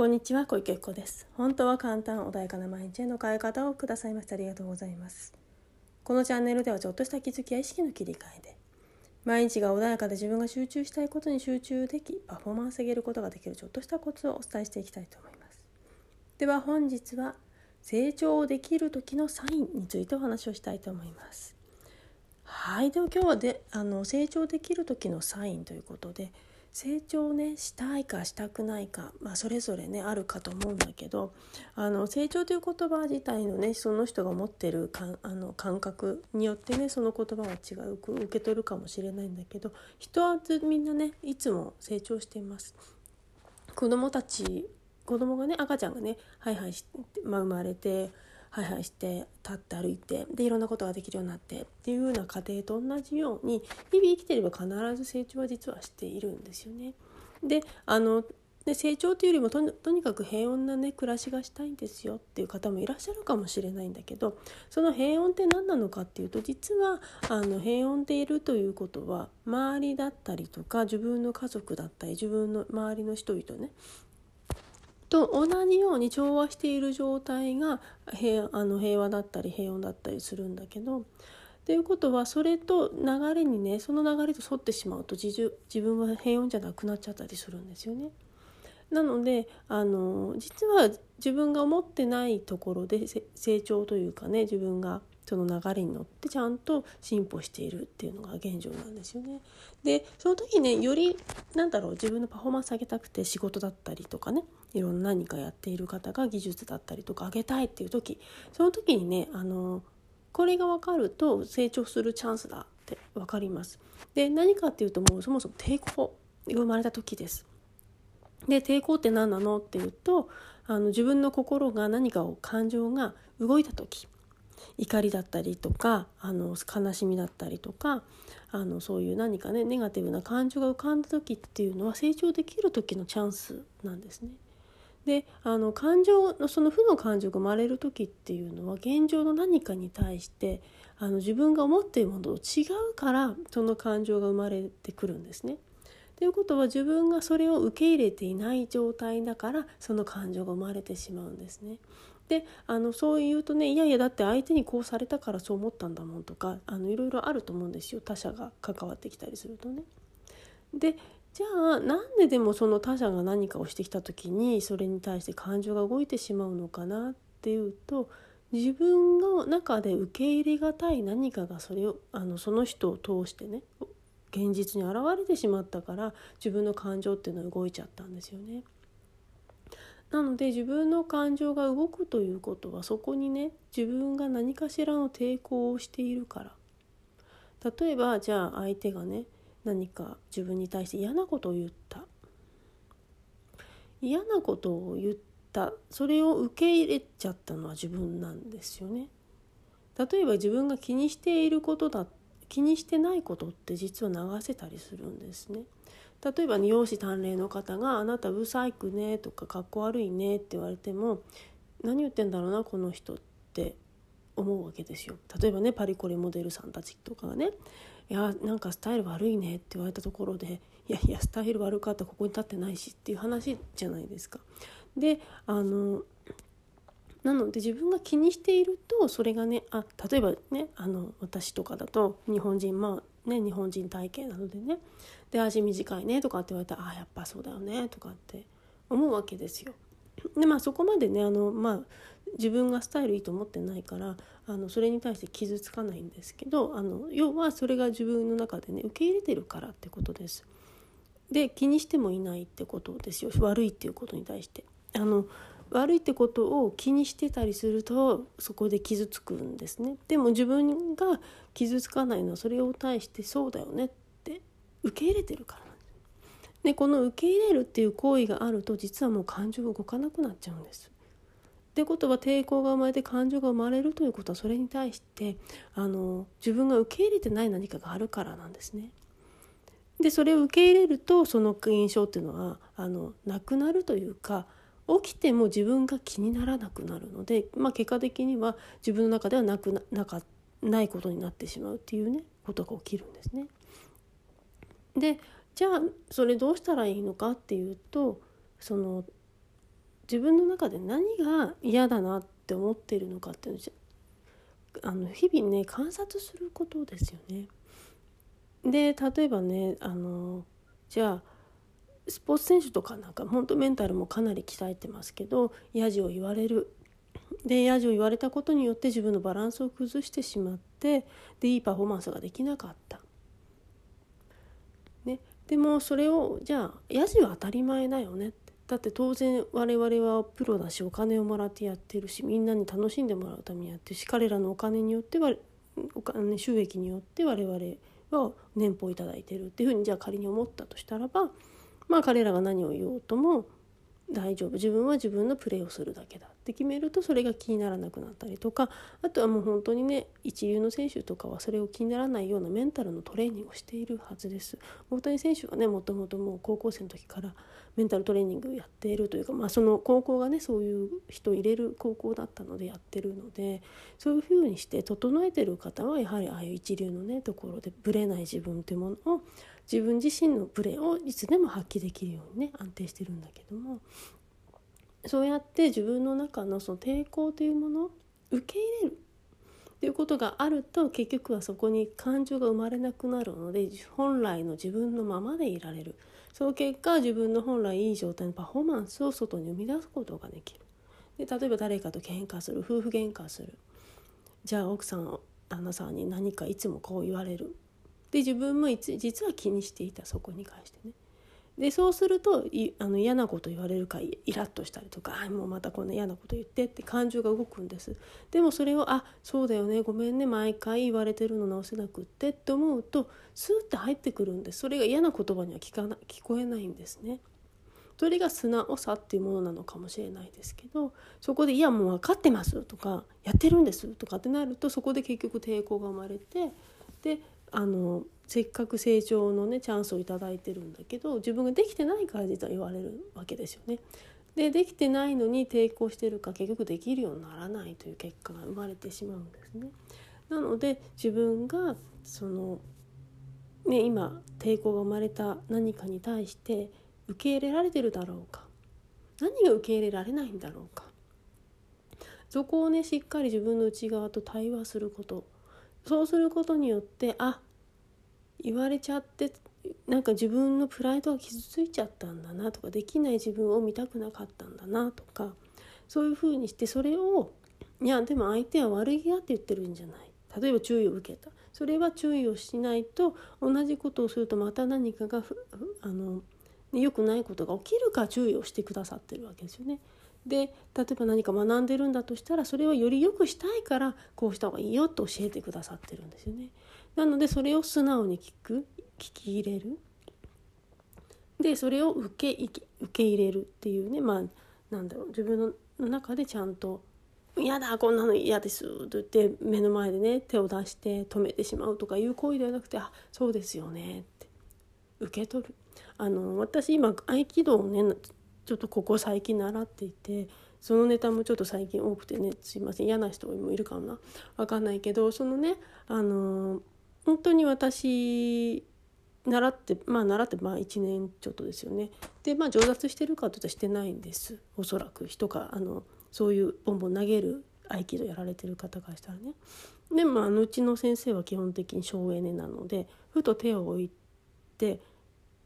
こんにちは小池子です。本当は簡単穏やかな毎日への変え方をくださいましてありがとうございます。このチャンネルではちょっとした気づきや意識の切り替えで毎日が穏やかで自分が集中したいことに集中できパフォーマンス上げることができるちょっとしたコツをお伝えしていきたいと思います。では本日は成長できる時のサインについてお話をしたいと思います。はいでは今日はであの成長できる時のサインということで成長ねしたいかしたくないか、まあ、それぞれねあるかと思うんだけどあの成長という言葉自体のねその人が持ってるかあの感覚によってねその言葉は違う受け取るかもしれないんだけど人はみんなねいつも成長しています。子供たち子供がね赤ちゃんがねハイハイして、まあ、生まれてハイハイして立って歩いてでいろんなことができるようになってっていうような過程と同じように日々生きてれば必ず成長は実はしているんですよね。であので成長というよりもとにかく平穏なね暮らしがしたいんですよっていう方もいらっしゃるかもしれないんだけどその平穏って何なのかっていうと実はあの平穏でいるということは周りだったりとか自分の家族だったり自分の周りの人々ねと同じように調和している状態が平あの平和だったり平穏だったりするんだけどということはそれと流れにねその流れと沿ってしまうと自自分は平穏じゃなくなっちゃったりするんですよね。なのであの実は自分が思ってないところで成長というかね自分がその流れに乗ってちゃんと進歩しているっていうのが現状なんですよね。でその時ねよりなんだろう自分のパフォーマンス上げたくて仕事だったりとかねいろんな何かやっている方が技術だったりとか上げたいっていう時その時にねあのこれが分かると成長するチャンスだって分かります。で何かっていうともうそもそも抵抗が生まれた時です。で抵抗って何なの？っていうとあの自分の心が何かを感情が動いた時怒りだったりとかあの悲しみだったりとかあのそういう何かねネガティブな感情が浮かんだ時っていうのは成長できる時のチャンスなんですね。であの感情のその負の感情が生まれる時っていうのは現状の何かに対してあの自分が思っているものと違うからその感情が生まれてくるんですね。ということは自分がそれを受け入れていない状態だからその感情が生まれてしまうんですね。であのそう言うとねいやいやだって相手にこうされたからそう思ったんだもんとかあのいろいろあると思うんですよ他者が関わってきたりするとね。でじゃあなんででもその他者が何かをしてきた時にそれに対して感情が動いてしまうのかなっていうと自分の中で受け入れがたい何かがそれをあのその人を通してね現実に現れてしまったから自分の感情っていうのは動いちゃったんですよね。なので自分の感情が動くということはそこにね自分が何かしらの抵抗をしているから例えばじゃあ相手がね何か自分に対して嫌なことを言った嫌なことを言ったそれを受け入れちゃったのは自分なんですよね。例えば自分が気にしていることだ気にしてないことって実は流せたりするんですね。例えば、容姿端麗の方が「あなたブサイクね」とか「かっこ悪いね」って言われても何言ってんだろうなこの人って思うわけですよ。例えばねパリコレモデルさんたちとかがね「いやなんかスタイル悪いね」って言われたところで「いやいやスタイル悪かったここに立ってないし」っていう話じゃないですか。であのなので自分が気にしているとそれがねあ例えばねあの私とかだと日本人まあね日本人体型なのでねで足短いねとかって言われたらあやっぱそうだよねとかって思うわけですよ。でまあそこまでねあの、まあ、自分がスタイルいいと思ってないからあのそれに対して傷つかないんですけどあの要はそれが自分の中でね受け入れてるからってことです。で気にしてもいないってことですよ悪いっていうことに対して。あの悪いってことを気にしてたりするとそこで傷つくんですね。でも自分が傷つかないのはそれを対してそうだよねって受け入れてるからなんです。でこの受け入れるっていう行為があると実はもう感情が動かなくなっちゃうんです。ってことは抵抗が生まれて感情が生まれるということはそれに対してあの自分が受け入れてない何かがあるからなんですね。でそれを受け入れるとその現象っていうのはあのなくなるというか起きても自分が気にならなくなるので、まあ、結果的には自分の中ではなくななかないことになってしまうっていうねことが起きるんですね。でじゃあそれどうしたらいいのかっていうとその自分の中で何が嫌だなって思っているのかっていうのあの日々ね観察することですよね。で例えばねあのじゃあスポーツ選手とかなんか本当メンタルもかなり鍛えてますけどやじを言われる。でやじを言われたことによって自分のバランスを崩してしまってでいいパフォーマンスができなかった。ね、でもそれをじゃあやじは当たり前だよね。ってだって当然我々はプロだしお金をもらってやってるしみんなに楽しんでもらうためにやってるし彼らのお金によってはお金収益によって我々は年俸を頂いてるっていうふうにじゃあ仮に思ったとしたらばまあ彼らが何を言おうとも大丈夫自分は自分のプレーをするだけだって決めるとそれが気にならなくなったりとかあとはもう本当にね一流の選手とかはそれを気にならないようなメンタルのトレーニングをしているはずです。大谷選手はねもともともう高校生の時からメンタルトレーニングをやっているというか、まあ、その高校がねそういう人を入れる高校だったのでやってるのでそういうふうにして整えてる方はやはりああいう一流のねところでぶれない自分というものを自分自身のプレーをいつでも発揮できるようにね安定してるんだけども。そうやって自分の中のその抵抗というものを受け入れる。っていうことがあると結局はそこに感情が生まれなくなるので本来の自分のままでいられる。その結果自分の本来いい状態のパフォーマンスを外に生み出すことができる。で例えば誰かと喧嘩する夫婦喧嘩する。じゃあ奥さん旦那さんに何かいつもこう言われる。で自分も実は気にしていたそこに関してね。でそうするといあの嫌なこと言われるかイラッとしたりとか「あもうまたこんな嫌なこと言って」って感情が動くんです。でもそれを「あそうだよねごめんね毎回言われてるの直せなくって」って思うとスーッて入ってくるんです。それが嫌な言葉には聞かな聞こえないんですね。それが素直さっていうものなのかもしれないですけどそこで「いやもう分かってます」とか「やってるんです」とかってなるとそこで結局抵抗が生まれてであのせっかく成長のねチャンスを頂いてるんだけど自分ができてないから実は言われるわけですよね。でできてないのに抵抗してるか結局できるようにならないという結果が生まれてしまうんですね。なので自分がその、ね、今抵抗が生まれた何かに対して受け入れられてるだろうか何が受け入れられないんだろうかそこをねしっかり自分の内側と対話することそうすることによってあ言われちゃってなんか自分のプライドが傷ついちゃったんだなとかできない自分を見たくなかったんだなとかそういうふうにしてそれをいやでも相手は悪気がって言ってるんじゃない例えば注意を受けたそれは注意をしないと同じことをするとまた何かがあの良くないことが起きるか注意をしてくださってるわけですよね。で例えば何か学んでるんだとしたらそれをより良くしたいからこうした方がいいよと教えてくださってるんですよね。なのでそれを素直に聞く聞き入れるでそれを受け受け入れるっていうねまあなんだろう自分の中でちゃんと「嫌だこんなの嫌です」と言って目の前でね手を出して止めてしまうとかいう行為ではなくて「あそうですよね」って受け取る。あの私今合気道をねちょっとここ最近習っていてそのネタもちょっと最近多くてねすいません嫌な人もいるかもな分かんないけどそのねあの本当に私習ってまあ習ってまあ1年ちょっとですよね。でまあ上達してるかというとしてないんですおそらく人があのそういうボンボン投げる合気道やられてる方からしたらね。でもあうちの先生は基本的に省エネなのでふと手を置いて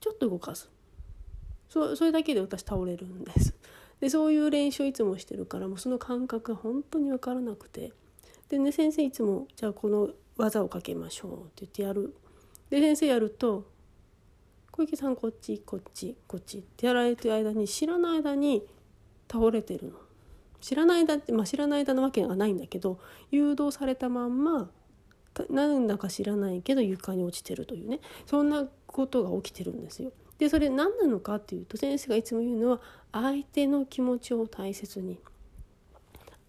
ちょっと動かすそそれだけで私倒れるんです。でそういう練習をいつもしてるからもうその感覚が本当に分からなくて。でね先生いつもじゃあこの技をかけましょうって言ってやる。で先生やると小池さんこっちこっちこっちってやられてる間に知らない間に倒れてるの。知らない間ってまあ知らない間のわけがないんだけど誘導されたまんまなんだか知らないけど床に落ちてるというね。そんなことが起きてるんですよ。でそれ何なのかっていうと先生がいつも言うのは相手の気持ちを大切に。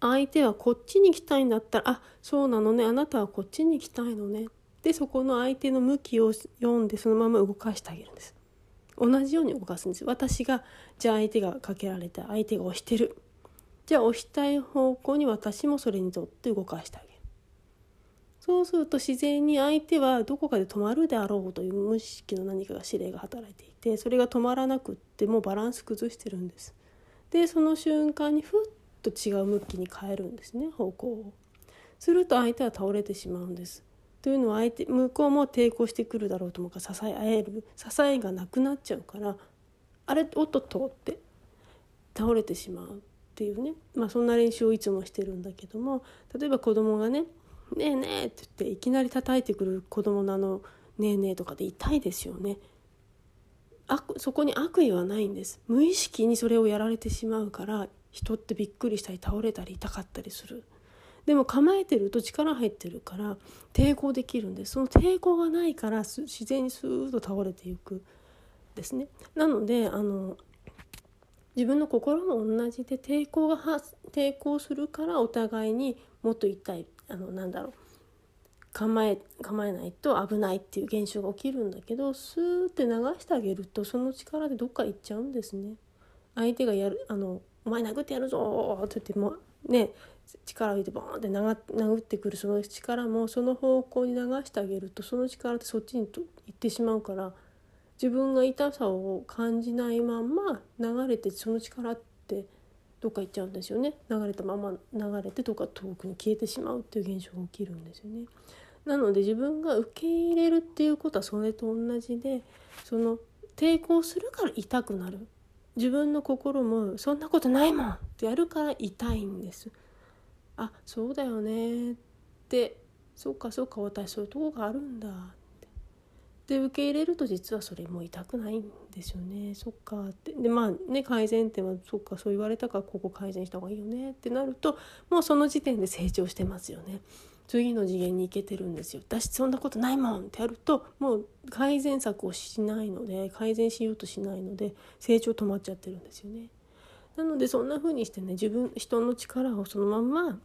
相手はこっちに来たいんだったらあそうなのねあなたはこっちに来たいのね。でそこの相手の向きを読んでそのまま動かしてあげるんです。同じように動かすんです。私がじゃあ相手がかけられた相手が押してる。じゃあ押したい方向に私もそれにとって動かしてあげる。そうすると自然に相手はどこかで止まるであろうという無意識の何かが指令が働いていてそれが止まらなくってもうバランス崩してるんです。でその瞬間にふっと違う向きに変えるんですね方向を。すると相手は倒れてしまうんです。というのは相手向こうも抵抗してくるだろうと思うか支え合える支えがなくなっちゃうからあれおっとっとって倒れてしまうっていうね、まあ、そんな練習をいつもしてるんだけども例えば子供がね「ねえねえ」って言っていきなり叩いてくる子供のあの「ねえねえ」とかで痛いですよね。悪そこに悪意はないんです。無意識にそれをやられてしまうから人ってびっくりしたり倒れたり痛かったりする。でも構えてると力入ってるから抵抗できるんです。その抵抗がないから自然にスーッと倒れていくですね。なのであの自分の心も同じで抵抗が抵抗するからお互いにもっと痛いあのなんだろう構え構えないと危ないっていう現象が起きるんだけどスーって流してあげるとその力でどっか行っちゃうんですね。相手がやるあのお前殴ってやるぞって言ってもね力を入れてボーンって殴ってくるその力もその方向に流してあげるとその力ってそっちにと行ってしまうから自分が痛さを感じないまんま流れてその力ってどっか行っちゃうんですよね。流れたまま流れてどっか遠くに消えてしまうっていう現象が起きるんですよね。なので自分が受け入れるっていうことはそれと同じでその抵抗するから痛くなる。自分の心もそんなことないもんってやるから痛いんです。あそうだよねって。そっかそっか私そういうとこがあるんだ。で受け入れると実はそれも痛くないんですよね。そっか。ってでまあね改善点はそっかそう言われたからここ改善した方がいいよね。ってなるともうその時点で成長してますよね。次の次元に行けてるんですよ。私そんなことないもんってやるともう改善策をしないので改善しようとしないので成長止まっちゃってるんですよね。なのでそんな風にしてね自分人の力をそのまんま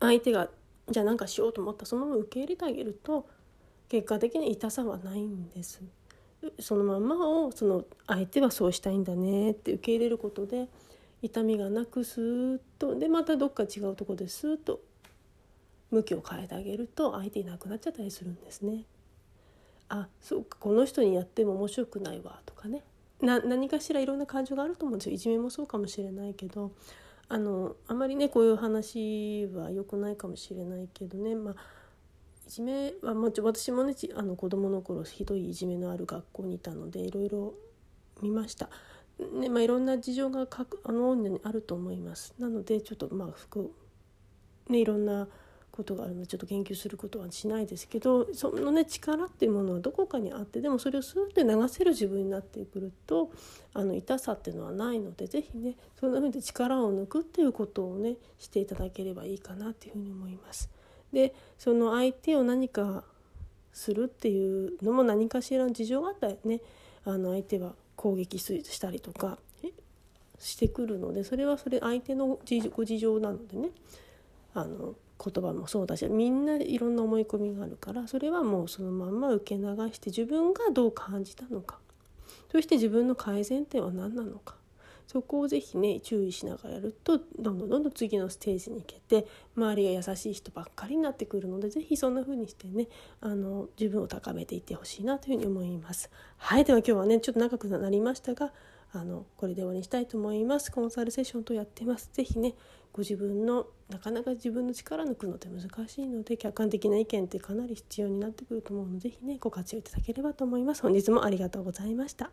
相手がじゃあ何かしようと思ったそのまま受け入れてあげると結果的に痛さはないんです。そのままをその相手はそうしたいんだねって受け入れることで痛みがなくスーッとでまたどっか違うとこでスーッと向きを変えてあげると相手いなくなっちゃったりするんですね。あそうかこの人にやっても面白くないわとかねな何かしらいろんな感情があると思うんですよいじめもそうかもしれないけどあのあまりねこういう話は良くないかもしれないけどねまあいじめはもち私もねあの子供の頃ひどいいじめのある学校にいたのでいろいろ見ました。ねまあ、いろんな事情がかあの女にあると思います。なのでちょっとまあ服ねいろんなことがあるのでちょっと研究することはしないですけどそのね力っていうものはどこかにあってでもそれをスーッて流せる自分になってくるとあの痛さっていうのはないので是非ねそんな風に力を抜くっていうことをねしていただければいいかなっていうふうに思います。でその相手を何かするっていうのも何かしらの事情があったらね。あの相手は攻撃したりとかしてくるのでそれはそれ相手のご事情なのでね。あの言葉もそうだしみんないろんな思い込みがあるからそれはもうそのまんま受け流して自分がどう感じたのか。そして自分の改善点は何なのか。そこをぜひね注意しながらやるとどんどんどんどん次のステージに行けて周りが優しい人ばっかりになってくるのでぜひそんな風にしてねあの自分を高めていってほしいなというふうに思います。はいでは今日はねちょっと長くなりましたがあのこれで終わりにしたいと思います。コンサルセッションとやってます。ぜひねご自分のなかなか自分の力抜くのって難しいので客観的な意見ってかなり必要になってくると思うので是非ねご活用いただければと思います。本日もありがとうございました。